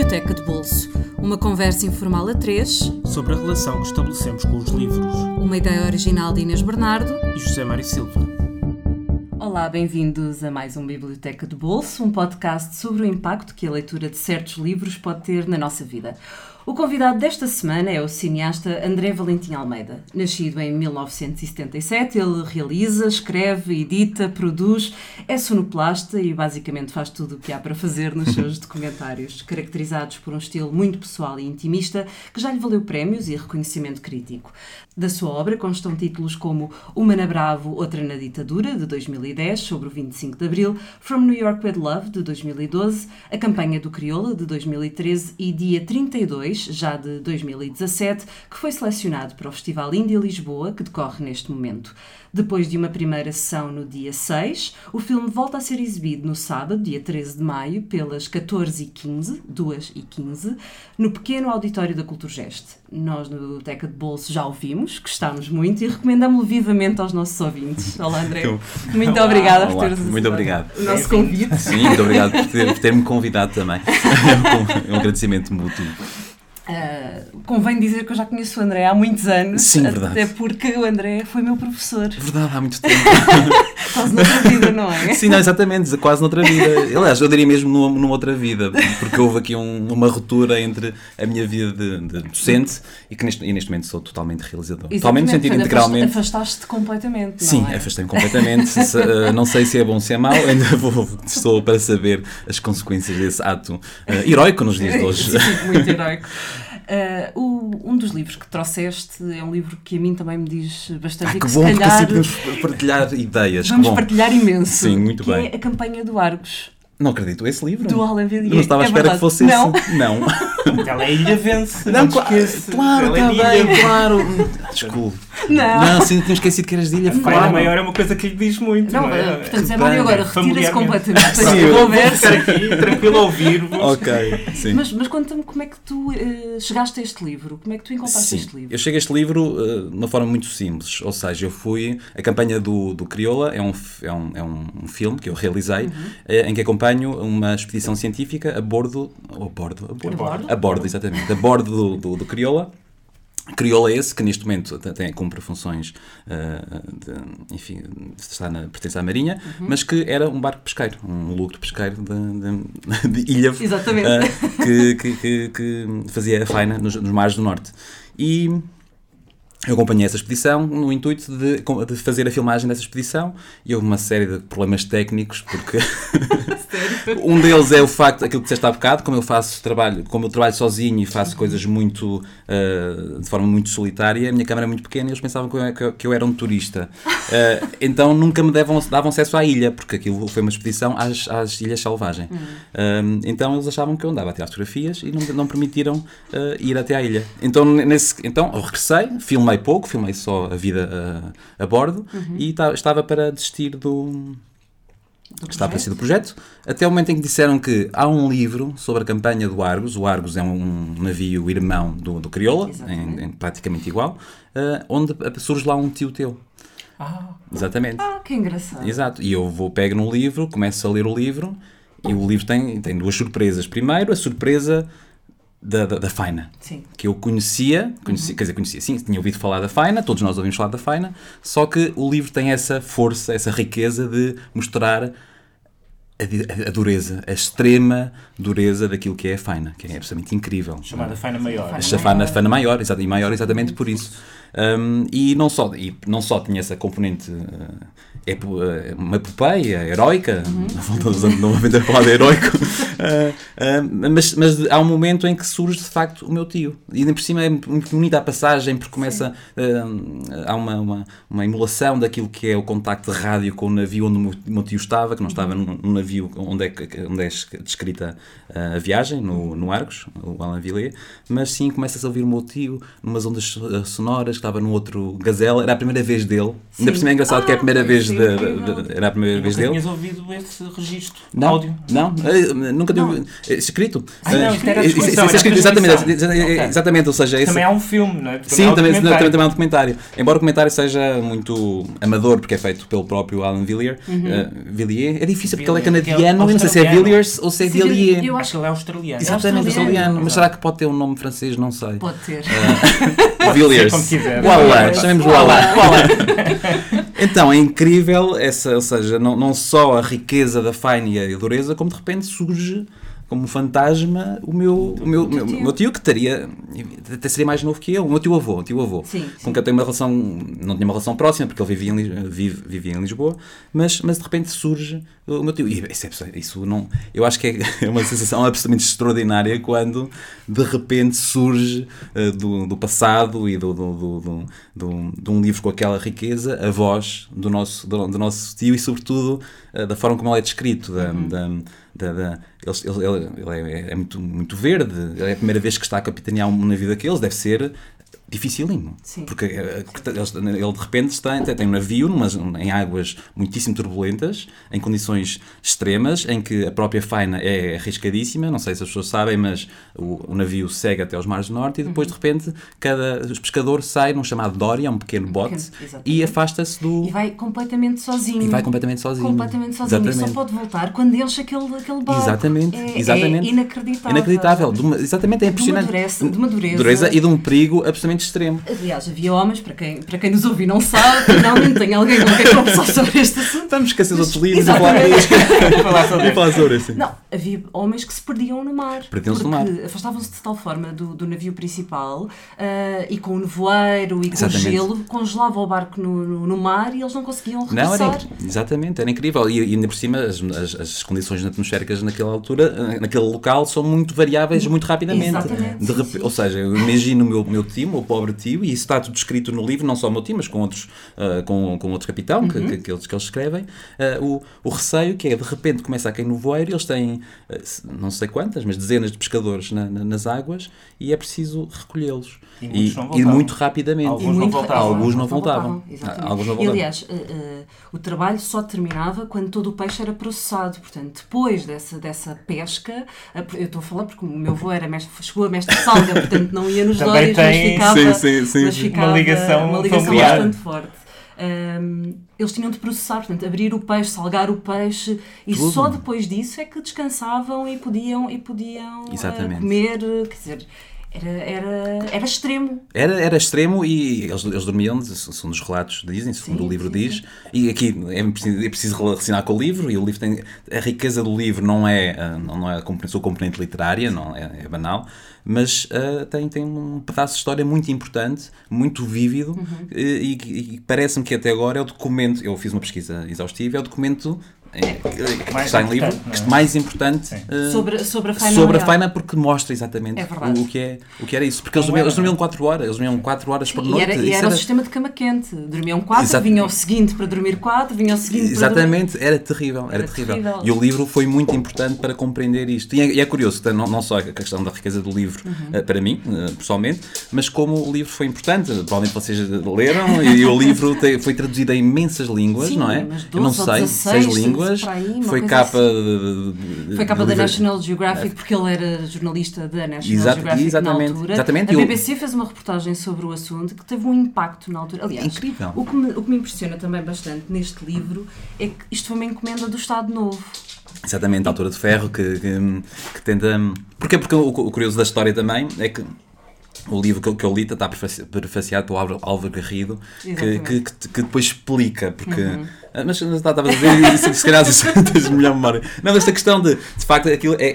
Biblioteca de Bolso, uma conversa informal a três sobre a relação que estabelecemos com os livros. Uma ideia original de Inês Bernardo e José Mário Silva. Olá, bem-vindos a mais um Biblioteca de Bolso, um podcast sobre o impacto que a leitura de certos livros pode ter na nossa vida. O convidado desta semana é o cineasta André Valentim Almeida. Nascido em 1977, ele realiza, escreve, edita, produz, é sonoplasta e basicamente faz tudo o que há para fazer nos seus documentários, caracterizados por um estilo muito pessoal e intimista que já lhe valeu prémios e reconhecimento crítico. Da sua obra constam títulos como Uma na Bravo, Outra na Ditadura, de 2010, sobre o 25 de Abril, From New York with Love, de 2012, A Campanha do Crioula, de 2013 e Dia 32, já de 2017, que foi selecionado para o Festival Indie Lisboa, que decorre neste momento. Depois de uma primeira sessão no dia 6, o filme volta a ser exibido no sábado, dia 13 de maio, pelas 14h15, 2h15, no pequeno auditório da Culturgest. Nós no Teca de Bolso já o vimos, gostámos muito e recomendamos-lo vivamente aos nossos ouvintes. Olá, André. Então, muito Olá. obrigada por teres Muito obrigado. o nosso convite. Sim, muito obrigado por ter-me ter convidado também. É um agradecimento mútuo. Uh, convém dizer que eu já conheço o André há muitos anos. Sim, verdade. Até porque o André foi meu professor. Verdade, há muito tempo. quase noutra vida, não é? Sim, não, exatamente, quase noutra vida. Aliás, eu diria mesmo numa, numa outra vida, porque houve aqui um, uma ruptura entre a minha vida de, de docente e que neste, e neste momento sou totalmente realizador. Exatamente, totalmente no sentido integralmente. Afastaste-te completamente. Sim, é? afastei-me completamente. se, uh, não sei se é bom ou se é mau, ainda vou, estou para saber as consequências desse ato uh, heroico nos dias de hoje. Sim, muito heroico. Uh, o, um dos livros que trouxeste é um livro que a mim também me diz bastante. Ah, que, que bom, calhar, porque assim podemos partilhar ideias. Vamos partilhar imenso. Sim, muito que bem. é a campanha do Argos. Não acredito, esse livro? Do Alain Villiers. Não estava à é espera verdade. que fosse não. esse. Não. Ela é ilha vence. Não, não claro, claro, está bem, claro. Desculpe. Não. Não, sim, tinha esquecido que eras de ilha. A claro. maior é uma coisa que lhe diz muito. Não, não é? portanto, Zé Mário agora retira-se completamente da conversa. Vou aqui, tranquilo a ouvir-vos. Ok, sim. Mas, mas conta-me como é que tu uh, chegaste a este livro? Como é que tu encontraste sim. este livro? Eu cheguei a este livro uh, de uma forma muito simples. Ou seja, eu fui. A campanha do, do Crioula é um, é, um, é um filme que eu realizei uhum. uh, em que acompanho uma expedição científica a bordo. A bordo? A bordo, a bordo? A bordo exatamente. A bordo do, do, do Crioula. Crioula é esse que neste momento tem, cumpre funções, uh, de, enfim, está na, pertence à Marinha, uhum. mas que era um barco pesqueiro, um lucro pesqueiro de, de, de Ilha, uh, que, que, que, que, fazia a faina nos, nos mares do Norte. E eu acompanhei essa expedição no intuito de, de, fazer a filmagem dessa expedição e houve uma série de problemas técnicos, porque um deles é o facto, aquilo que disseste há bocado, como eu faço trabalho, como eu trabalho sozinho e faço coisas muito, uh, de forma muito solitária, a minha câmera é muito pequena e eles pensavam que eu, que eu, era um turista. Uh, então nunca me davam, davam acesso à ilha, porque aquilo foi uma expedição às, às Ilhas Selvagem. Uh, então eles achavam que eu andava a tirar fotografias e não, não permitiram ir até à ilha. Então, nesse, então eu regressei, filmei filmei pouco, filmei só a vida a, a bordo uhum. e estava para desistir do, do estava para desistir do projeto, até o momento em que disseram que há um livro sobre a campanha do Argos, o Argos é um navio irmão do, do Crioula, em, em, praticamente igual, uh, onde surge lá um tio teu. Ah. Exatamente. Ah, que engraçado. Exato. E eu vou, pego no livro, começo a ler o livro e o livro tem, tem duas surpresas. Primeiro, a surpresa da, da, da, Faina. Sim. Que eu conhecia, conhecia uhum. quer dizer, conhecia, sim, tinha ouvido falar da Faina, todos nós ouvimos falar da Faina, só que o livro tem essa força, essa riqueza de mostrar a, a dureza, a extrema dureza daquilo que é a Faina, que é absolutamente incrível. Chamada Faina Maior. A Faina, Faina Maior, exato, e maior exatamente por isso. Um, e, não só, e não só tinha essa componente. Uh, é uma epopeia heroica, uhum. novamente a falar de heroico, uh, uh, mas, mas há um momento em que surge de facto o meu tio. E ainda por cima é muito bonita a passagem, porque começa. Uh, há uma, uma, uma, emulação daquilo que é o contacto de rádio com o navio onde o meu tio estava, que não estava uhum. num, navio onde é, onde é descrita a viagem, no, no Argos, o Alain Villet, mas sim começas a ouvir o meu tio numas ondas sonoras estava no outro Gazelle, era a primeira vez dele. Ainda por cima é engraçado Ah, que é a primeira vez isso de, é incrível. de- era a primeira vez Nunca dele. tinhas ouvido esse registro Não, áudio? não, eh, nunca tive eh, escrito. Ah, não, Eh, isto era isso- isso- é escrito, exatamente, exatamente, ou seja, esse, Também há um filme, não é? Sim, um também, também, também há um documentário. Embora o documentário seja muito amador, porque é feito pelo próprio Alan Villiers. eh, Villiers. É difícil porque ele é é canadiano, eu não sei se é. Villiers ou se é Sim, Villiers. eu Acho que ele é australiano. Exatamente, australiano. australiano. Mas será que pode ter um nome francês? Não sei. Pode ter. Villiers. como quiser. Voilà, chamemos-lo Voilà. Então, é incrível, essa, ou seja, não, não só a riqueza da Fine e a dureza, como de repente surge como fantasma o meu, o meu, meu, meu tio, que teria, até seria mais novo que eu, o meu tio avô, o tio avô, Sim, com sim. quem eu tenho uma relação, não tinha uma relação próxima, porque ele vivia em, vive, vivia em Lisboa, mas, mas de repente surge o meu tio. E isso, é- isso não, eu acho que é, é uma sensação absolutamente extraordinária quando de repente surge eh, do, do passado e do, do, do, do, do- de um livro com aquela riqueza a voz do nosso, do, do nosso tio e, sobretudo, eh, da forma como ele é descrito. Da, da, da, da- ele, ele- ele é, é muito, muito verde, é a primeira vez que está a capitanear um navio daqueles, deve ser dificílimo. Sim. Porque eh, ele de repente está, tem um navio numas, em águas muitíssimo turbulentas, em condições extremas, em que a própria faina é arriscadíssima. Não sei se as pessoas sabem, mas o, o navio segue até aos mares do norte e depois de repente cada os pescador sai num chamado Doria, um pequeno bote, exatamente. e afasta-se do. E vai completamente sozinho. E vai completamente sozinho. Completamente sozinho. E só Exatamente. pode voltar quando enche aquele, aquele barco. Exatamente, é, exatamente. É inacreditável. Inacreditável. De uma- exatamente, é De uma impressionante. dureza- de uma dureza. e de um perigo absolutamente extremo. Aliás, havia homens, para quem, para quem nos ouve e não sabe, finalmente tem alguém com quem conversar sobre este assunto. Estamos esquecendo outros livros e falar sobre falar sobre isso. Não, havia homens que se perdiam no mar. Perdiam-se no porque afastavam-se de tal forma do, do navio principal ah, e com o nevoeiro e com Exatamente. o gelo, congelava o barco no, no, no mar e eles não conseguiam Não, era regressar. Exatamente, era incrível. E, e ainda por cima, as, as, as condições atmosféricas naquela altura, eh, naquele local, são muito variáveis muito rapidamente. Exatamente, De sim, repe- sim. Ou seja, eu imagino o meu, meu tio, pobre tio, e isso está tudo escrito no livro, não só o meu tio, mas com outros, ah, com, com outros capitão que, Uhum. que, que eles, que eles escrevem. ah, o, o receio que é, de repente, começa a cair no voeiro, eles têm, ah, não sei quantas, mas dezenas de pescadores na- na- nas águas, e é preciso recolhê-los. E e voltavam. muito rapidamente. Alguns E não muito- voltavam. Alguns não voltavam. exatamente. Alguns não E, voltavam. aliás, eh, eh, o trabalho só terminava quando todo o peixe era processado. Portanto, depois dessa, dessa pesca, eu estou a falar porque o meu avô era mestre, chegou a mestre de salga, portanto não ia nos Também dólares, mas ficava, Sim, sim, sim, mas ficava Uma ligação uma ligação familiar. bastante forte. Ahm, eles tinham de processar, portanto, abrir o peixe, salgar o peixe e Tudo. só depois disso é que descansavam e podiam, e podiam Exatamente. comer, quer dizer, era, era, era extremo. Era, era extremo e eles, eles dormiam, são dos relatos dizem, segundo Sim, o livro sim, diz, e aqui é preciso, é preciso relacionar com o livro, e o livro tem, a riqueza do livro não é, ah, não é a componente, sua componente literária, não é, é banal, mas ah, tem, tem um pedaço de história muito importante, muito vívido, Uhum. e, e- parece-me que até agora é o documento, eu fiz uma pesquisa exaustiva, é o documento que Mais está em livro, é? mais importante ah, Sobre, sobre a faina sobre a faina porque mostra exatamente É o, o que é, o que era isso. Porque eles Como dormiam, eles dormiam não é? 4 horas, eles dormiam 4 horas por E noite. era, e era o sistema de cama quente. Dormiam quatro, Exato. vinha o seguinte para dormir quatro, vinha o seguinte para dormir... Exatamente, era terrível, era, Era terrível. terrível. E o livro foi muito importante para compreender isto. E é, e é curioso, não, não só a questão da riqueza do livro Uhum. eh, para mim, eh, pessoalmente, mas como o livro foi importante. Provavelmente vocês leram e o livro te- foi traduzido em imensas línguas, Sim, não é? mas Eu não 12 ou sei, 16, seis línguas. aí, foi capa assim. de- de- Foi capa da National Geographic porque ele era jornalista da National Exato- Geographic exatamente, na altura. exatamente. A BBC fez uma reportagem sobre o assunto que teve um impacto na altura. Aliás, Incrível. O, que me, o que me impressiona também bastante neste livro é que isto foi uma encomenda do Estado Novo. Exatamente, a altura de ferro que, que, que tenta. Porquê? Porque o, o curioso da história também é que o livro que, eu- que eu li está prefaci- prefaciado pelo Álvaro, Garrido, que, que, que, depois explica, porque. Ah, Mas estava a dizer, isso, se calhar tens melhor memória. Não, esta questão de, de facto, aquilo é, é,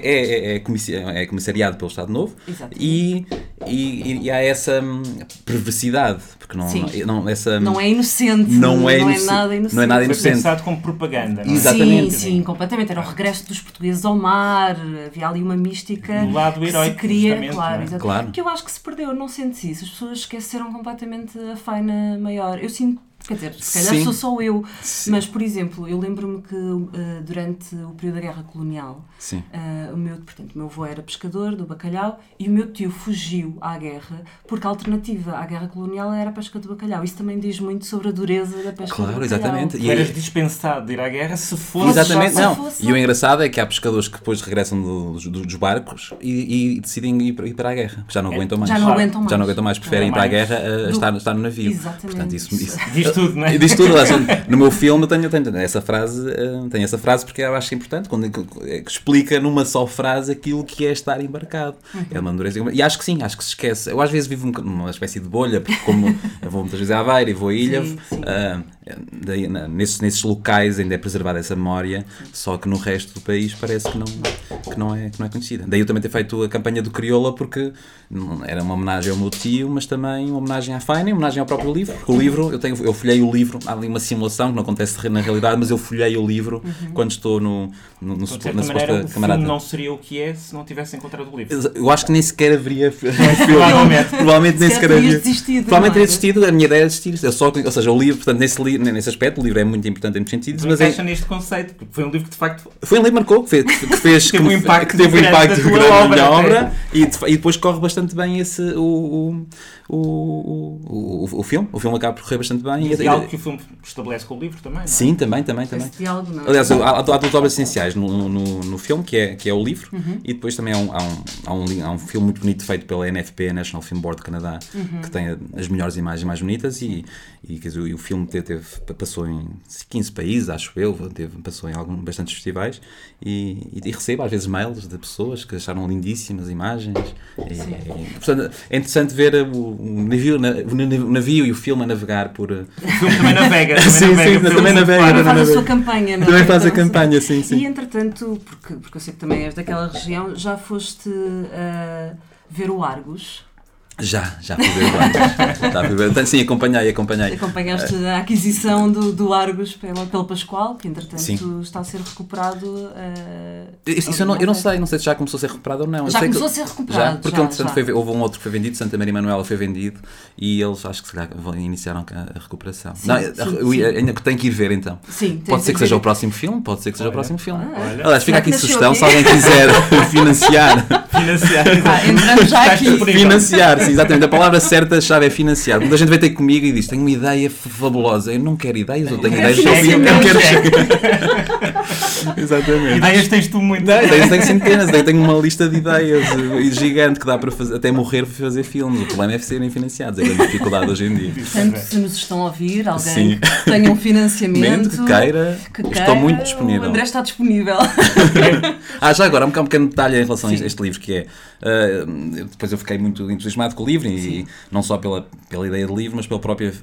é, é, comissi- é comissariado pelo Estado Novo Exatamente. e, e, e há essa hum, perversidade, porque não, Sim. não, não- essa, Não é inocente. Não é não inocente. é nada inocente. Não é nada Foi inocente. pensado como propaganda. não é? Exatamente. Sim, sim, completamente. Era o regresso dos portugueses ao mar, havia ali uma mística Do lado que heróico, se queria, justamente, claro, é? Claro. Que eu acho que se perdeu, não sentes isso? As pessoas esqueceram completamente a faina maior. Eu sinto Quer dizer, se calhar Sim. sou só eu. Sim. Mas, por exemplo, eu lembro-me que eh, durante o período da Guerra Colonial, Sim. eh, o meu, portanto, o meu avô era pescador do bacalhau e o meu tio fugiu à guerra porque a alternativa à guerra colonial era a pesca do bacalhau. Isso também diz muito sobre a dureza da pesca Claro, do bacalhau. exatamente. E- eras dispensado de ir à guerra se fosse Exatamente, não. fosse- E o engraçado é que há pescadores que depois regressam dos, dos barcos e, e decidem ir para, ir para a guerra. Já não aguentam mais. Já não aguentam mais. Já não aguentam mais, preferem ir para a guerra a Do- estar, estar no navio. Exatamente. Portanto, isso, isso, Diz tudo, não é? E diz tudo, no meu filme eu tenho, tenho essa frase, eh, tenho essa frase porque eu acho importante, quando é que explica numa só frase aquilo que é estar embarcado. É uma dureza. E acho que sim, acho que se esquece. Eu às vezes vivo um- numa espécie de bolha, porque como eu vou muitas vezes à Aveiro e vou a Ilha, Sim, sim. na- nesses, nesses locais ainda é preservada essa memória, só que no resto do país parece que não, que não, é, que não é conhecida. Daí eu também ter feito a campanha do Crioula porque era uma homenagem ao meu tio, mas também uma homenagem à Faina uma homenagem ao próprio livro. Porque o livro, eu, tenho, eu folhei o livro, há ali uma simulação que não acontece na realidade, mas eu folhei o livro quando estou no, no, no, supo- na maneira, suposta o camarada. não seria o que é se não tivesse encontrado o livro. Eu acho que nem sequer haveria filme. Provavelmente. Provavelmente nem Se sequer terias desistido, Provavelmente teria é? desistido, a minha ideia é desistir. Eu só, ou seja, o livro, portanto, nesse, li, nesse aspecto, o livro é muito importante em muitos sentidos, Mas mas é, encaixa neste conceito, porque foi um livro que de facto foi um livro que marcou, que fez, que fez Teve um impacto que teve um grande impacto tua grande na minha obra, obra e, de- e depois corre bastante bem esse, o, o, o, o, o filme. O filme acaba por correr bastante bem. e E- é algo que o filme estabelece com o livro também. não é? Sim, também, também, também. Diálogo não. Aliás, há, há duas obras essenciais no, no, no filme, que é, que é o livro, Uhum. e depois também há um, há, um, há, um, há um filme muito bonito feito pela NFP, National Film Board de Canadá, Uhum. que tem as melhores imagens mais bonitas, e, e, quer dizer, o filme teve, teve- passou em 15 países, acho eu, teve, passou em algum, bastantes festivais, e, e, e recebo às vezes mails de pessoas que acharam lindíssimas imagens. E, portanto, é interessante ver o, o navio, na- o navio- e o filme a navegar por. O filme também navega. Também Sim, navega sim, pelo também navega. Também faz a sua campanha, não é? Também faz a campanha, sim, sim. E entretanto, porque, porque eu sei que também és daquela região, já foste ah, ver o Argos? Já, já fui ver já fui ver. Portanto, sim, acompanhei, acompanhei. Acompanhaste a aquisição do, do Argos pela, pela Pascoal, que entretanto Sim. está a ser recuperado. ah, Isso, isso eu, não, eu não sei, não sei se já começou a ser recuperado ou não. Já sei que- começou a ser recuperado, Já, porque já, entretanto já. foi- houve um outro que foi vendido, Santa Maria Manuela foi vendido e eles acho que se calhar vão- iniciaram a, recuperação. Sim, não, sim, eu- ainda que tenho que ir ver então. Sim, Pode ser que seja o próximo. filme, pode ser que seja o Olha. próximo filme. Ah, Olha. Aliás, fica aqui Será que sugestão, se alguém quiser financiar, Financiar. Ah, entramos já aqui. financiar, sim, exatamente. A palavra certa chave é financiar. Muita gente vem ter comigo e diz: Tenho uma ideia fabulosa. Eu não quero ideias, eu tenho ideias, eu eu quero. Exatamente. Ideias tens tu muito. Não, ideias tenho centenas, eu tenho uma lista de ideias eh, gigante que dá para fazer, até morrer para fazer filmes. O problema é serem financiados, é a grande dificuldade hoje em dia. Portanto, se nos estão a ouvir, alguém Sim. que tenha um financiamento. que queira, que estou queira, muito disponível. O André está disponível. Ah, já agora, um pequeno- um pequeno detalhe em relação Sim. a este livro, que é, eh, depois eu fiquei muito entusiasmado com o livro, e não só pela, pela ideia do livro, mas pelo próprio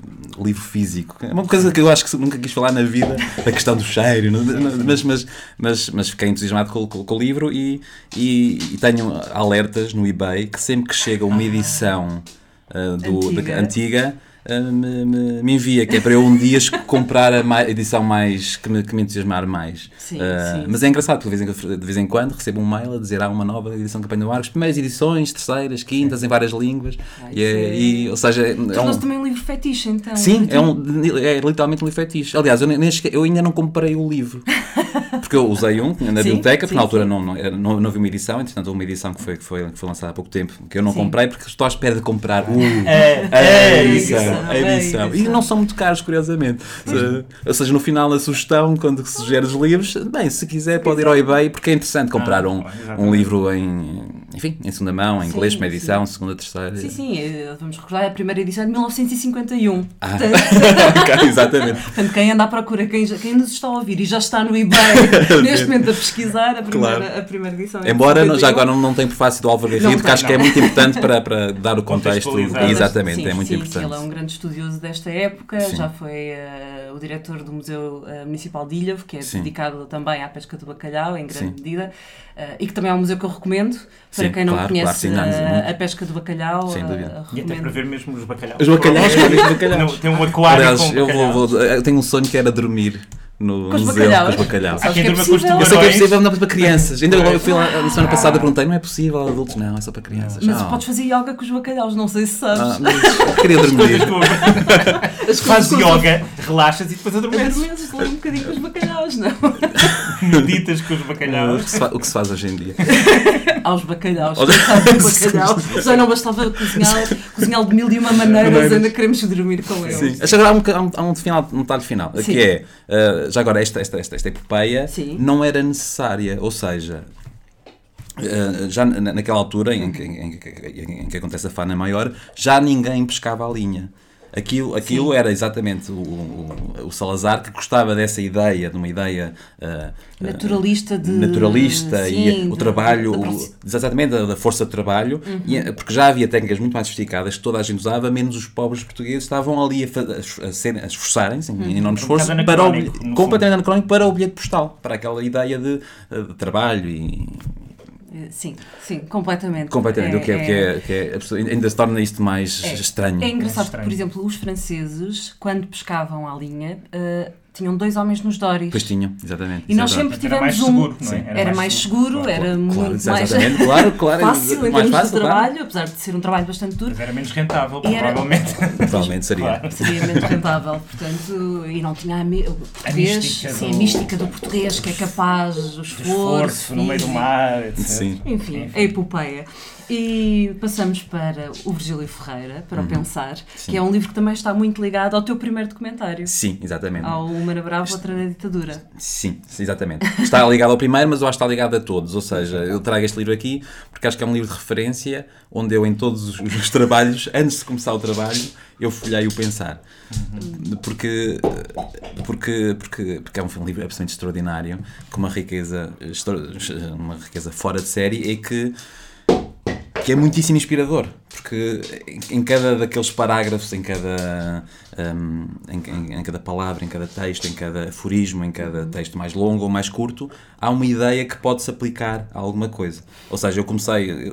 livro físico. É uma coisa que eu acho que nunca quis falar na vida, a questão do cheiro, não- não- mas, mas, mas, mas fiquei entusiasmado com, com- com o livro e, e, e tenho alertas no eBay que sempre que chega uma edição eh, do, Antiga. antiga me, me- me envia, que é para eu um dia comprar a mai- edição mais que me, que me entusiasmar mais. Sim, Eh, sim. Mas é engraçado, porque de vez, em, de vez em quando recebo um mail a dizer há uma nova edição de Campanha do Arcos, primeiras edições, terceiras, quintas, em várias línguas. Ah, e, é, é- e, ou seja, é um, também um livro fetiche, então. Sim, é, um, é literalmente um livro fetiche. Aliás, eu, nem- eu ainda não comprei o livro. Porque eu usei um na Sim, biblioteca, porque sim, na altura sim. não, não, não, não havia uma edição, entretanto houve uma edição que foi, que foi, que foi lançada há pouco tempo, que eu não Sim. comprei porque estou à espera de comprar o, É, a é, edição. Edição, A a edição. E não são muito caros, curiosamente. Se- Ou seja, no final a sugestão, quando se sugere os livros, bem, se quiser pode ir ao eBay, porque é interessante comprar Ah, um, um livro em, enfim, em segunda mão, em Sim, inglês, uma sim. edição, segunda, terceira. Sim, sim, eh, vamos recordar a primeira edição de 1951. Ah. Portanto, Exatamente. portanto, quem anda à procura, quem, já- quem nos está a ouvir e já está no eBay neste momento a pesquisar a primeira, Claro. a primeira edição. é Embora não- já 51. agora não, não tem prefácio do Álvaro Não Garrido, que acho que é não. muito importante para, para dar o contexto. Exatamente, Sim, é muito sim, importante. Sim, ele é um grande estudioso desta época, Sim. já foi eh, o diretor do Museu eh, Municipal de Ilhavo, que é Sim. dedicado também à pesca do bacalhau, em grande Sim. medida, eh, e que também é um museu que eu recomendo para Sim, quem não claro, conhece claro, a pesca do bacalhau. Sem eh, dúvida. E até para ver mesmo os bacalhaus. Os bacalhaus, claro, os bacalhaus. Não, Tem um aquário Aliás, com eu, vou, vou- eu tenho um sonho que era dormir no Com os museu bacalhaus. com os bacalhaus. Sabes Há quem que é durma com os possível? Eu sei que é possível, não para crianças. Ainda eu fui lá na semana Ah. passada e perguntei, não é possível, adultos não, é só para crianças. Mas Não. podes fazer yoga com os bacalhaus, não sei se sabes. Ah, mas eu queria dormir. Faz yoga, relaxas e depois adormeces. Adormeces logo um bocadinho com os bacalhaus, não? Meditas com os O que, bacalhaus. se o que se faz hoje em dia. Aos bacalhaus. Aos- bacalhau. Já não bastava cozinhar, cozinhar de mil e uma maneiras, ainda queremos dormir com eles. Sim. Acho que agora há um, boca- há um, há um final, um detalhe final, Sim. que é, ah, já agora, esta, esta, esta, esta epopeia Sim. não era necessária, ou seja, ah, já na- naquela altura em que, em, que- em que acontece a fana maior, já ninguém pescava a linha. Aquilo, aquilo era exatamente o, o, o Salazar que gostava dessa ideia, de uma ideia ah, ah, Naturalista de. naturalista Sim, e o de- trabalho, proxi- exatamente da, da força de trabalho, e, eh, porque já havia técnicas muito mais sofisticadas que toda a gente usava, menos os pobres portugueses estavam ali a, a ser- a esforçarem-se em enorme esforço para o, completamente anacrónico para o bilhete postal, para aquela ideia de, de trabalho e Sim, sim, completamente. completamente, o que é, que é, que é absurdo. ainda se torna isto mais É. estranho. É engraçado estranho. porque, por exemplo, os franceses, quando pescavam à linha, eh, tinham dois homens nos doris. Pois tinham, exatamente. E nós isso é sempre Era mais tivemos um. seguro, não é? Sim, Era, mais seguro, Claro, era Claro, muito mais exatamente, claro, claro, fácil em mais termos fácil, de claro. trabalho, apesar de ser um trabalho bastante duro. Mas era menos rentável, E era- provavelmente. Provavelmente seria. Claro. Seria menos rentável, portanto, e não tinha a, o português, mística sim, do- a mística do português, que é capaz, o esforço, esforço no meio do mar, etc. Sim. Enfim, a epopeia. E passamos para o Virgílio Ferreira, para o Pensar, Uhum. Sim. que é um livro que também está muito ligado ao teu primeiro documentário. Sim, exatamente. Ao Uma na Brava, outra na ditadura. Sim, exatamente. Está ligado ao primeiro, mas eu acho que está ligado a todos. Ou seja, eu trago este livro aqui porque acho que é um livro de referência onde eu, em todos os, os trabalhos, antes de começar o trabalho, eu folhei o pensar. Porque, porque, porque, porque é um livro absolutamente extraordinário, com uma riqueza, uma riqueza fora de série e que que é muitíssimo inspirador, porque em- cada daqueles parágrafos, em cada, hum, em, em- cada palavra, em cada texto, em cada aforismo, em cada texto mais longo ou mais curto, há uma ideia que pode-se aplicar a alguma coisa. Ou seja, eu comecei,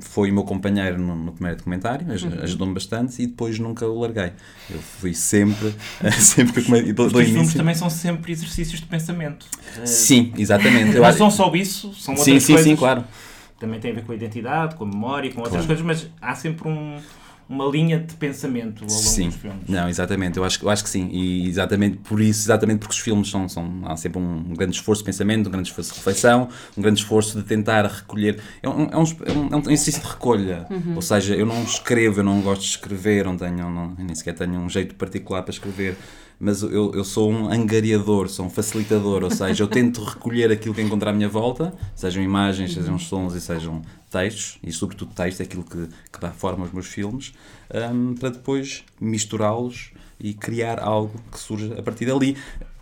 foi o meu companheiro no, no primeiro documentário, aj- ajudou-me bastante e depois nunca o larguei. Eu fui sempre, sempre que eu come- do, Os do filmes também são sempre exercícios de pensamento. Sim, exatamente. Mas não só isso, são outras Sim, sim, coisas. sim, claro. Também tem a ver com a identidade, com a memória, com outras Claro. coisas, mas há sempre um- uma linha de pensamento ao longo Sim, dos filmes. não, exatamente, eu acho, eu acho que sim, e exatamente por isso, exatamente porque os filmes são, são há sempre um grande esforço de pensamento, um grande esforço de reflexão, um grande esforço de tentar recolher, é um, é um, é um, é um exercício de recolha, ou seja, eu não escrevo, eu não gosto de escrever, não tenho, não, nem sequer tenho um jeito particular para escrever, mas eu, eu sou um angariador, sou um facilitador, ou seja, eu tento recolher aquilo que encontro à minha volta, sejam imagens, sejam sons e sejam textos, e sobretudo texto, é aquilo que, que dá forma aos meus filmes, hum, para depois misturá-los e criar algo que surja a partir dali.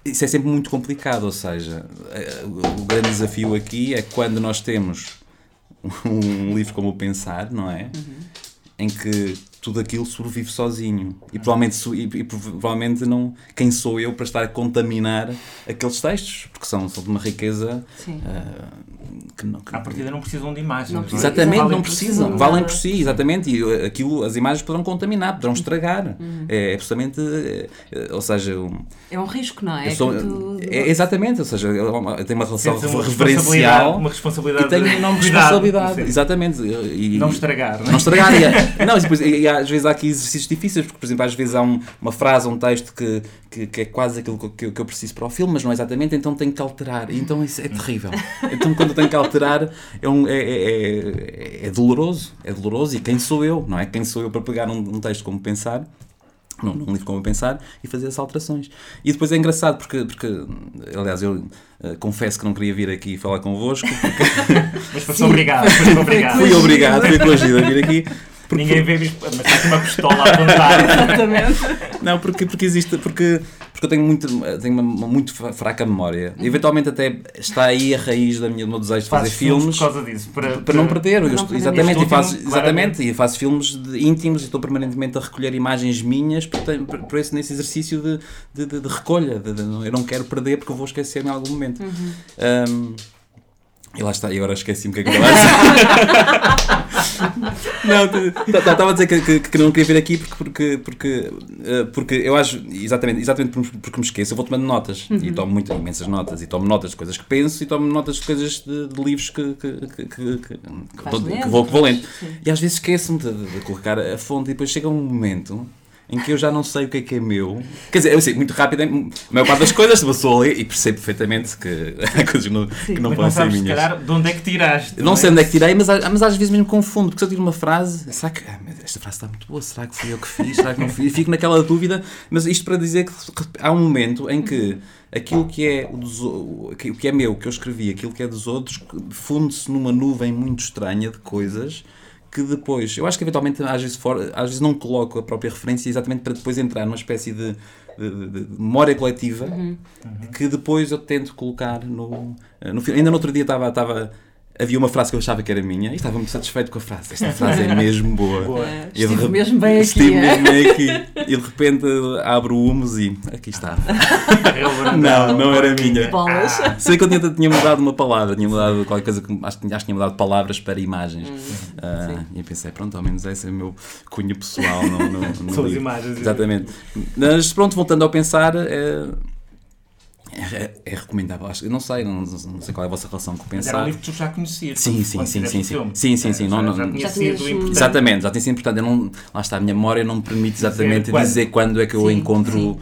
Isso é sempre muito complicado, ou seja, eh, o grande desafio aqui é quando nós temos um livro como o Pensar, não é? Em que tudo aquilo sobrevive sozinho. E provavelmente, e, e provavelmente não. Quem sou eu para estar a contaminar aqueles textos? Porque são, são de uma riqueza ah, que não. que- À partida não precisam de imagens. Não é? precisa- Exatamente, Valem não si. precisam, nada. valem por si, exatamente. E uh, aquilo, as imagens poderão contaminar, poderão estragar. Uhum. É, é absolutamente. eh, eh, ou seja, um- É um risco, não é? eu sou, tu- é, exatamente, ou seja, eu eu tenho uma relação uma reverencial Uma responsabilidade. e tenho uma enorme responsabilidade. Exatamente. E, Não estragar, não é? não estragar. E, não, e depois, e há- às vezes há aqui exercícios difíceis, porque, por exemplo, às vezes há um- uma frase, um texto que, que, que é quase aquilo que, eu- que eu preciso para o filme, mas não é exatamente, então tenho que alterar. E então isso é terrível. Então quando tenho que alterar, é, um, é, é, é, é doloroso. É doloroso. E quem sou eu? Não é? Quem sou eu para pegar um, um texto como pensar? Num, num livro como pensar e fazer as alterações. E depois é engraçado porque, porque aliás, eu eh, confesso que não queria vir aqui falar convosco, porque Mas foste obrigado. Obrigado. fui obrigado, fui coagido a vir aqui. Porque, Ninguém vê, mas está aqui uma pistola a apontar. Exatamente. Não, porque, porque existe. Porque, porque eu tenho muito, tenho uma, uma muito fraca memória. Eventualmente até está aí a raiz da minha, do meu desejo de fazer filmes filmes. por causa disso. Para, Para não perder, não estou- exatamente, e faço, último, exatamente, e faço filmes de- íntimos e estou permanentemente a recolher imagens minhas por, por, por esse, nesse exercício de, de, de- de recolha. de- de- eu não quero perder porque eu vou esquecer em algum momento. Uhum. Um, E lá está, e agora esqueci-me que é que eu estava a dizer. não, estava a dizer que, que, que, não queria vir aqui porque, porque, porque, uh, porque eu acho, exatamente, exatamente porque me esqueço, eu vou tomando notas uhum. e tomo muito, imensas notas e tomo notas de coisas que penso e tomo notas de coisas de, de livros que, que, que, que, que, que vou, que vou lendo. E às vezes esqueço-me de, de, colocar a fonte e depois chega um momento em que eu já não sei o que é que é meu. Quer dizer, eu sei muito rápido, a maior parte das coisas uma pessoa lê e percebo perfeitamente que há coisas não, que não podem ser minhas. Calhar, de onde é que tiraste? Não, não é? sei onde é que tirei, mas, mas às vezes mesmo confundo, porque se eu tiro uma frase, será que ah, esta frase está muito boa, será que fui eu que fiz, será que não fiz? E fico naquela dúvida, mas isto para dizer que há um momento em que aquilo que é, o, dos, o que é meu, que eu escrevi, aquilo que é dos outros, funde-se numa nuvem muito estranha de coisas que depois, eu acho que eventualmente às vezes, for, às vezes não coloco a própria referência exatamente para depois entrar numa espécie de, de, de, de memória coletiva uhum. que depois eu tento colocar no, no filme. Ainda no outro dia estava, estava havia uma frase que eu achava que era minha e estava muito satisfeito com a frase. Esta frase é mesmo boa. boa. Estive de, mesmo bem aqui. Estive é? mesmo bem aqui. E de repente abro o humus e aqui está. não, não era minha. Bolas. Ah, sei que eu tinha, tinha mudado uma palavra, tinha mudado qualquer coisa que acho, acho que tinha mudado palavras para imagens. Hum, uh, e pensei, pronto, ao menos esse é o meu cunho pessoal. No, no, no São as imagens. Exatamente. Mas pronto, voltando ao pensar. É, é, é, recomendável, acho. Eu não sei, não, não, sei qual é a vossa relação com o pensar. Mas era um livro que tu já conhecias. Sim, sim, sim, sim, sim. Sim, sim, sim. Já, não, não, já tinha sido importante. Exatamente, já tinha sido importante. Eu não, lá está, a minha memória não me permite exatamente dizer quando, dizer quando é que eu sim, encontro uh,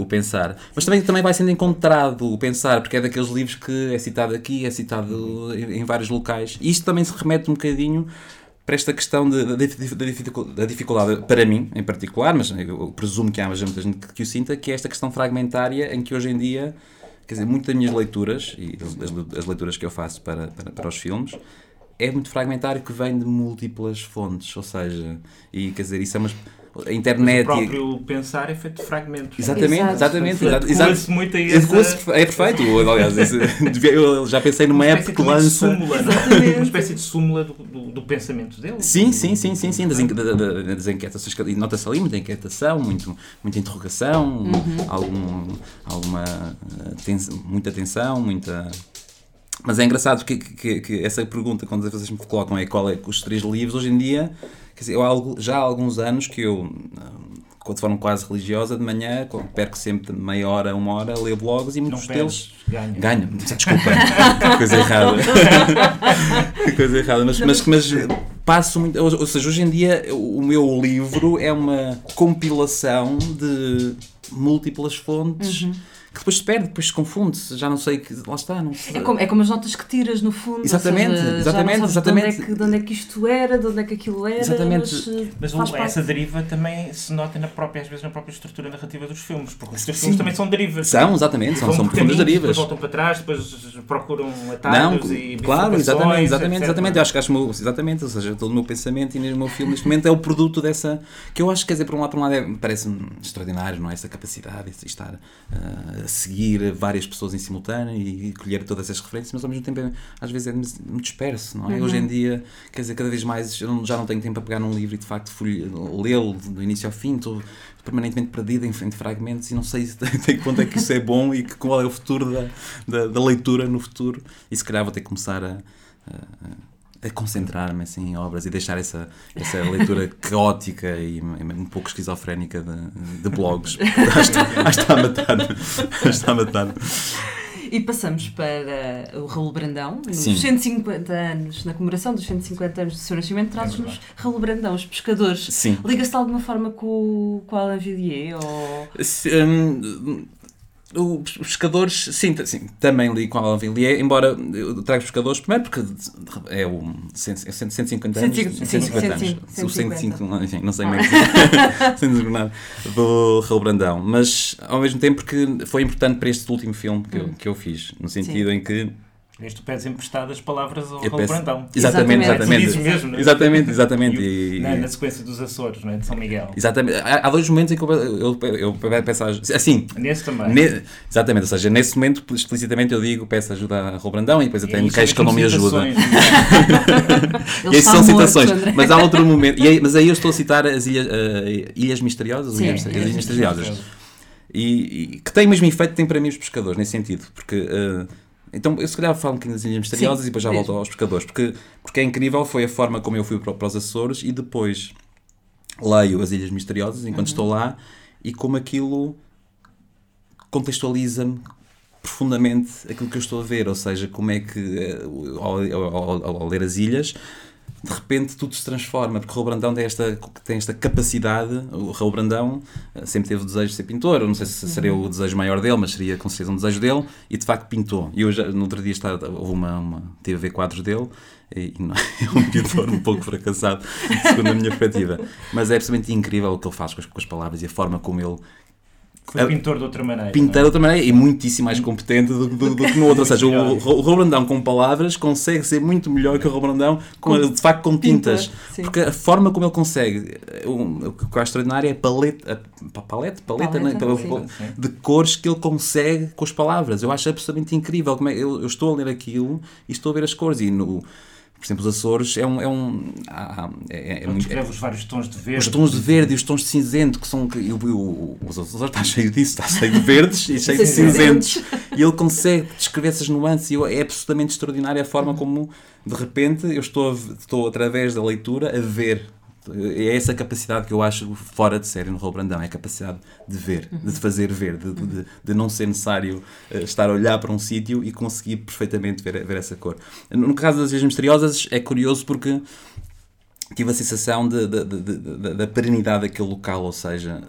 o pensar. Mas também, também vai sendo encontrado o pensar, porque é daqueles livros que é citado aqui, é citado em, em vários locais. E isto também se remete um bocadinho para esta questão de, de, de, da dificuldade, para mim em particular, mas eu presumo que há muita gente que o sinta, que é esta questão fragmentária em que hoje em dia quer dizer, muitas das minhas leituras e as, as leituras que eu faço para, para, para, os filmes é muito fragmentário que vem de múltiplas fontes, ou seja, e quer dizer, isso é uma a internet. Mas o próprio e... pensar é feito de fragmentos. Exatamente, Exato. exatamente. exatamente. muito a essa... É perfeito. Aliás, eu já pensei numa uma época que lança. Súmula, é? uma espécie de súmula do, do, do, pensamento dele. Sim, sim, sim, sim, sim. Das, das inquietações. Nota-se ali muita inquietação, muito, muita interrogação, uhum. algum, alguma. muita tensão, muita. Mas é engraçado que, que, que, essa pergunta, quando vocês me colocam, é qual é os três livros, hoje em dia Quer dizer, eu, já há alguns anos que eu, de forma quase religiosa, de manhã, perco sempre meia hora, uma hora a ler blogs e muitos Não deles. Ganho. Ganho. Desculpa. coisa errada. coisa errada. Mas, mas, mas passo muito. Ou, ou seja, hoje em dia o meu livro é uma compilação de múltiplas fontes. Uhum que depois se perde, depois se confunde, já não sei que. Lá está, não sei. É como, é como as notas que tiras no fundo. Exatamente, seja, exatamente, exatamente. De onde, é que, de onde é que isto era, de onde é que aquilo era. Exatamente. Mas, mas essa deriva também se nota na própria, às vezes, na própria estrutura narrativa dos filmes, porque os teus filmes também são derivas. São, exatamente, são, são profundas derivas. Depois voltam para trás, depois procuram atalhos não, e Claro, exatamente, exatamente, exatamente. Eu acho que acho meu, exatamente, ou seja, todo o meu pensamento e o meu filme neste momento é o produto dessa. que eu acho que, quer dizer, por um lado, por um lado é, parece-me extraordinário, não é? Essa capacidade de estar uh, a seguir várias pessoas em simultâneo e, colher todas essas referências, mas ao mesmo tempo é, às vezes é muito disperso, não é? Uhum. Hoje em dia, quer dizer, cada vez mais eu já não tenho tempo para pegar num livro e de facto lê-lo do início ao fim, estou permanentemente perdido em, em fragmentos e não sei até que ponto é que isso é bom e que, qual é o futuro da, da, da leitura no futuro e se calhar vou ter que começar a, a a concentrar-me assim, em obras e deixar essa, essa leitura caótica e um pouco esquizofrénica de, de blogs. acho, que está a matar-me. está a matar E passamos para o Raul Brandão, nos Sim. 150 anos, na comemoração dos 150 anos do seu nascimento, traz-nos é Raul Brandão, os pescadores. Liga-se de alguma forma com, com Alain Villiers? Ou... Um, os pescadores, sim, sim, também li com Alain Villiers, embora eu traga os pescadores primeiro porque é o 150 anos. 150 anos. O 105, enfim, não sei mais. do Raul Brandão. Mas ao mesmo tempo que foi importante para este último filme que, eu, hum. que eu fiz, no sentido em que Neste pedes emprestadas palavras ao Raul Brandão. Exatamente, exatamente. exatamente. mesmo, não é? Exatamente, exatamente. E, na, na, sequência dos Açores, não é? de São Miguel. Exatamente. Há, há dois momentos em que eu, eu, eu, eu peço ajuda. Assim. Nesse também. Ne, exatamente, ou seja, nesse momento, explicitamente eu digo, peço ajuda a Raul Brandão e depois eu tenho queixo que ele não me ajuda. É? e aí são citações. Mas há outro momento. Aí, mas aí eu estou a citar as Ilhas, uh, ilhas Misteriosas. Sim, ilhas, as Ilhas Misteriosas. E, e, que tem o mesmo efeito que tem para mim os pescadores, nesse sentido. Porque. Uh, Então, eu se calhar falo um bocadinho das Ilhas Misteriosas Sim, e depois já mesmo. volto aos pescadores, porque, porque é incrível, foi a forma como eu fui para, para os Açores e depois leio as Ilhas Misteriosas enquanto Uhum. estou lá e como aquilo contextualiza-me profundamente aquilo que eu estou a ver, ou seja, como é que eh, ao, ao- ao- ao ler as ilhas de repente tudo se transforma, porque o Raul Brandão tem esta, tem esta capacidade, o Raul Brandão eh, sempre teve o desejo de ser pintor, não sei se seria o desejo maior dele, mas seria com certeza um desejo dele, e de facto pintou. E hoje, no outro dia, está, houve uma, uma, tive a ver quadros dele, e, e não, é um pintor um pouco fracassado, segundo a minha perspectiva. Mas é absolutamente incrível o que ele faz com as, com as palavras e a forma como ele Foi pintor de outra maneira. pintar de é? outra maneira e muitíssimo mais competente do, do- do que no outro. Ou seja, o, o Raul Brandão com palavras consegue ser muito melhor que o Raul Brandão com, de facto com tintas. sim. Porque a forma como ele consegue, um, o que eu acho extraordinário é a paleta, a, paleta, paleta, Paleta, né? De cores que ele consegue com as palavras. Eu acho absolutamente incrível. Como é, eu, eu estou a ler aquilo e estou a ver as cores. E no, por exemplo, os Açores é um. É um há- é, é muito- descreve os vários tons de verde. os tons de verde e os tons de cinzento, que são. que- Eu, eu, os Açores está cheio disso, está cheio de verdes e cheio de cinzentos. E ele consegue descrever essas nuances e eu- é absolutamente extraordinária a forma como, de repente, eu estou, estou através da leitura a ver. É essa capacidade que eu acho fora de série no Raul Brandão, é a capacidade de ver, de te fazer ver, de, de, de não ser necessário eh, estar a olhar para um sítio e conseguir perfeitamente ver, ver essa cor. No caso das Ilhas Misteriosas é curioso porque tive a sensação de, de- de- de- de- da perenidade daquele local, ou seja,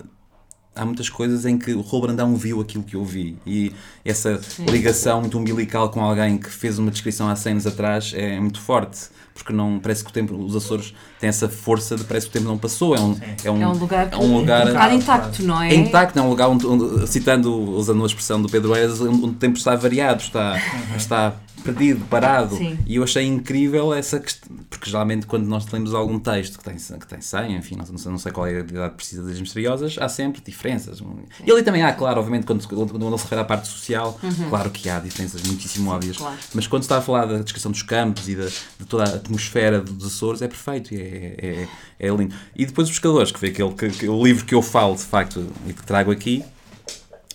há muitas coisas em que o Raul Brandão viu aquilo que eu vi. E essa ligação muito umbilical com alguém que fez uma descrição há 100 anos atrás é muito forte, porque não parece que o tempo, os Açores têm essa força de parece que o tempo não passou, é um, é um, É um lugar, é um lugar um lugar intacto, não é? é intacto, é um lugar onde, onde- citando, usando a expressão do Pedro Eras, onde o tempo está variado, está, está perdido, parado. Sim. E eu achei incrível essa questão, porque geralmente quando nós lemos algum texto que tem, que tem 100, enfim, não sei, não sei qual é a idade precisa das misteriosas, há sempre diferenças. E ali também há, claro, obviamente, quando, quando, se refere à parte social, claro que há diferenças muitíssimo óbvias. claro. Mas quando se está a falar da descrição dos campos e da, de toda a atmosfera dos Açores, é perfeito e é, é, é lindo. E depois os pescadores, que foi aquele que, que- o livro que eu falo, de facto, e que trago aqui,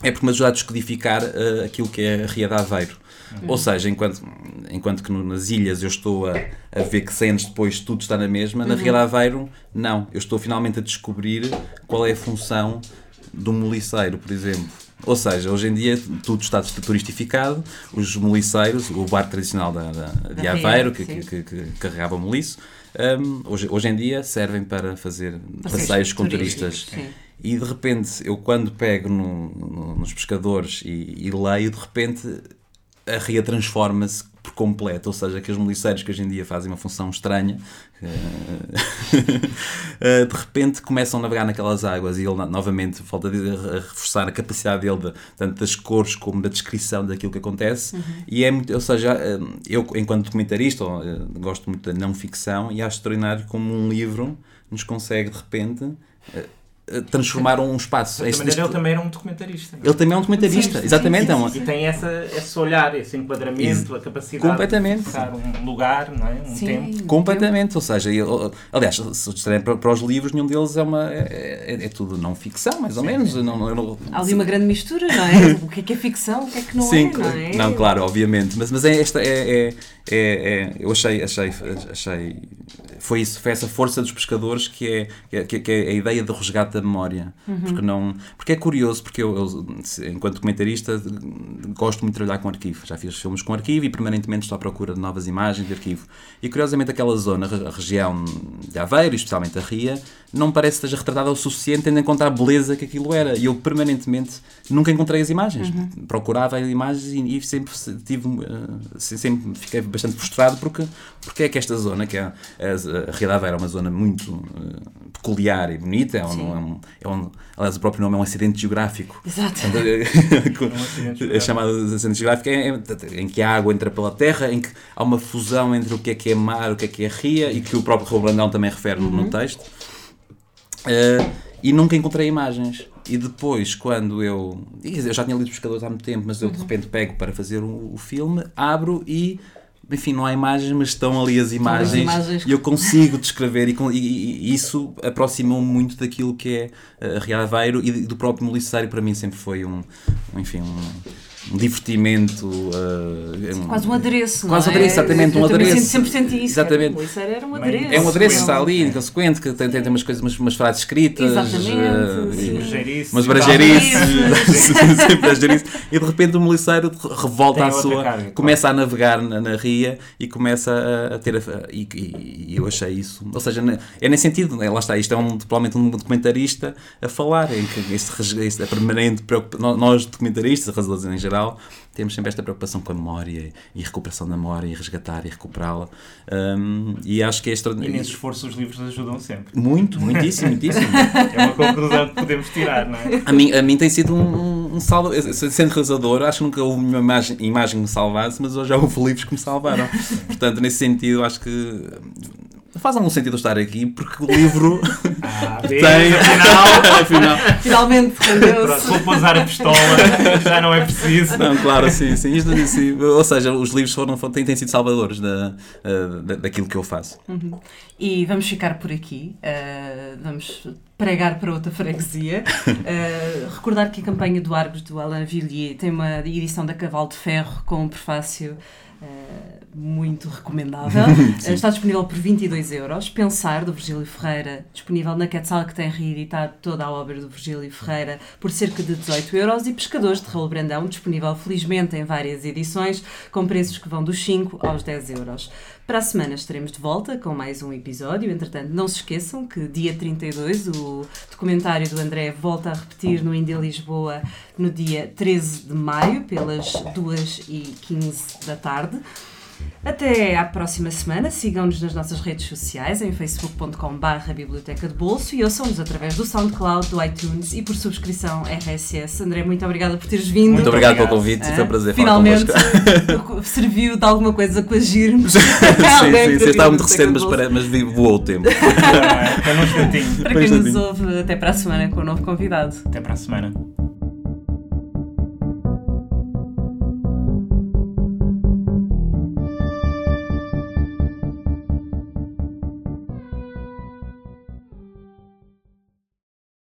é porque me ajuda a descodificar eh, aquilo que é a Ria de Aveiro. Ou seja, enquanto, enquanto que no- nas ilhas eu estou a, a ver que 100 anos depois tudo está na mesma, na Ria de Aveiro, não. Eu estou finalmente a descobrir qual é a função do moliceiro, por exemplo. Ou seja, hoje em dia tudo está turistificado, os moliceiros, o barco tradicional da, da- de Da Aveiro, que, sim. que, que carregava moliço, hum, hoje, hoje em dia servem para fazer Passeios passeios com turistas. sim. E de repente, eu quando pego no- no- nos pescadores e, e leio, de repente a ria transforma-se por completo. Ou seja, aqueles moliceiros que hoje em dia fazem uma função estranha, eh, eh, de repente começam a navegar naquelas águas e ele, no- novamente, volta a, dizer, a reforçar a capacidade dele, de, tanto das cores como da descrição daquilo que acontece. E é muito, ou seja, eh, eu, enquanto documentarista, gosto muito da não ficção e acho extraordinário como um livro nos consegue, de repente. Eh, eh, transformar um espaço. De Este- maneira, este- ele também era um documentarista. é? ele também é um documentarista, Sim, sim, exatamente. sim, é uma- E tem essa, esse olhar, esse enquadramento, a capacidade Completamente. de fixar um lugar, não é? um Sim. tempo. Completamente, ou seja, eu- aliás, se disserem para, para os livros, nenhum deles é uma é, é- é tudo não ficção, mais ou menos. Não, não, Há ali uma grande mistura, não é? O que é que é ficção, o que é que não Sim, é, não é? não, claro, obviamente, mas, mas é esta é, é, é, é- eu achei, achei, achei foi isso, foi essa força dos pescadores que é, que é, que é a ideia do resgate da memória, porque não, porque é curioso, porque eu, eu, enquanto documentarista gosto muito de trabalhar com arquivo, já fiz filmes com arquivo e permanentemente estou à procura de novas imagens de arquivo. E curiosamente aquela zona, a região de Aveiro, especialmente a Ria, não parece que esteja retratada o suficiente tendo em conta a beleza que aquilo era. E eu permanentemente nunca encontrei as imagens, procurava as imagens e, e sempre tive, eh, sempre fiquei bastante frustrado porque, porque é que esta zona, que é a, a Ria de Aveiro é uma zona muito eh, peculiar e bonita, é um, é um, é um- aliás o próprio nome é um acidente geográfico. Exato. Portanto, um acidente é chamado acidente geográfico é, é- em que a água entra pela terra, em que há uma fusão entre o que é que é mar, o que é que é ria e que o próprio Raul Brandão também refere no- no texto. Eh, e nunca encontrei imagens. E depois, quando eu. Eu já tinha lido Pescadores há muito tempo, mas eu de repente pego para fazer o, o filme, abro e. Enfim, não há imagens, mas estão ali as imagens, imagens. e eu consigo descrever e, e- e- isso aproximou-me muito daquilo que é a Ria Aveiro e do próprio Molicário para mim sempre foi um, um, enfim, um, um divertimento. Uh, quase um adereço. Quase um adereço, exatamente, um adereço. Sempre senti isso. Exatamente. Isso era um adereço. É um adereço, está ali, inconsequente, que tem, tem umas coisas, umas, umas frases escritas. Exatamente. Uh, umas brasileirices. e de repente o miliceiro revolta a sua. Carga, começa claro. a navegar na, na, ria e começa a, a ter. A, e, e, e, eu achei isso. Ou seja, é nesse sentido, né? lá está, isto é um, provavelmente um documentarista a falar, em que este, este é permanente preocupação. Nós, documentaristas, realizadores em geral, temos sempre esta preocupação com a memória e recuperação da memória e resgatar e recuperá-la. Um, e acho que é extraordinário. E nesse esforço os livros ajudam sempre. Muito, muitíssimo, muitíssimo. é uma conclusão que podemos tirar, não é? A mim, a mim tem sido um, um salvo. Sendo realizador, acho que nunca houve uma imagem, imagem que me salvasse, mas hoje já houve livros que me salvaram. Portanto, nesse sentido, acho que faz algum sentido estar aqui porque o livro ah, tem. Afinal, afinal. Finalmente vou pousar a pistola, já não é preciso. Não, claro, sim, sim. Isto, sim. Ou seja, os livros foram, têm, têm sido salvadores da, da, daquilo que eu faço. Uhum. E vamos ficar por aqui. Uh, vamos pregar para outra freguesia. Uh, recordar que a campanha do Argos do Alain Villiers tem uma edição da Cavalo de Ferro com um prefácio. Uh, muito recomendável. Está disponível por 22 euros. Pensar, do Virgílio Ferreira, disponível na Quetzal, que tem reeditado toda a obra do Virgílio Ferreira por cerca de 18 euros. E Pescadores, de Raul Brandão, disponível felizmente em várias edições, com preços que vão dos 5 aos 10 euros. Para a semana estaremos de volta com mais um episódio. Entretanto, não se esqueçam que dia 32 o documentário do André volta a repetir no Indê Lisboa no dia 13 de maio, pelas 2h15 da tarde. Até à próxima semana. Sigam-nos nas nossas redes sociais em facebook.com.br Biblioteca de Bolso e ouçam-nos através do SoundCloud, do iTunes e por subscrição RSS. André, muito obrigada por teres vindo. Muito obrigado, pelo convite, foi um prazer Finalmente serviu de alguma coisa coagir-nos. sim, sim, sim, estava muito recente, mas, para, mas voou o tempo. é, é Para quem nos ouve, até para a semana com um novo convidado. Até para a semana.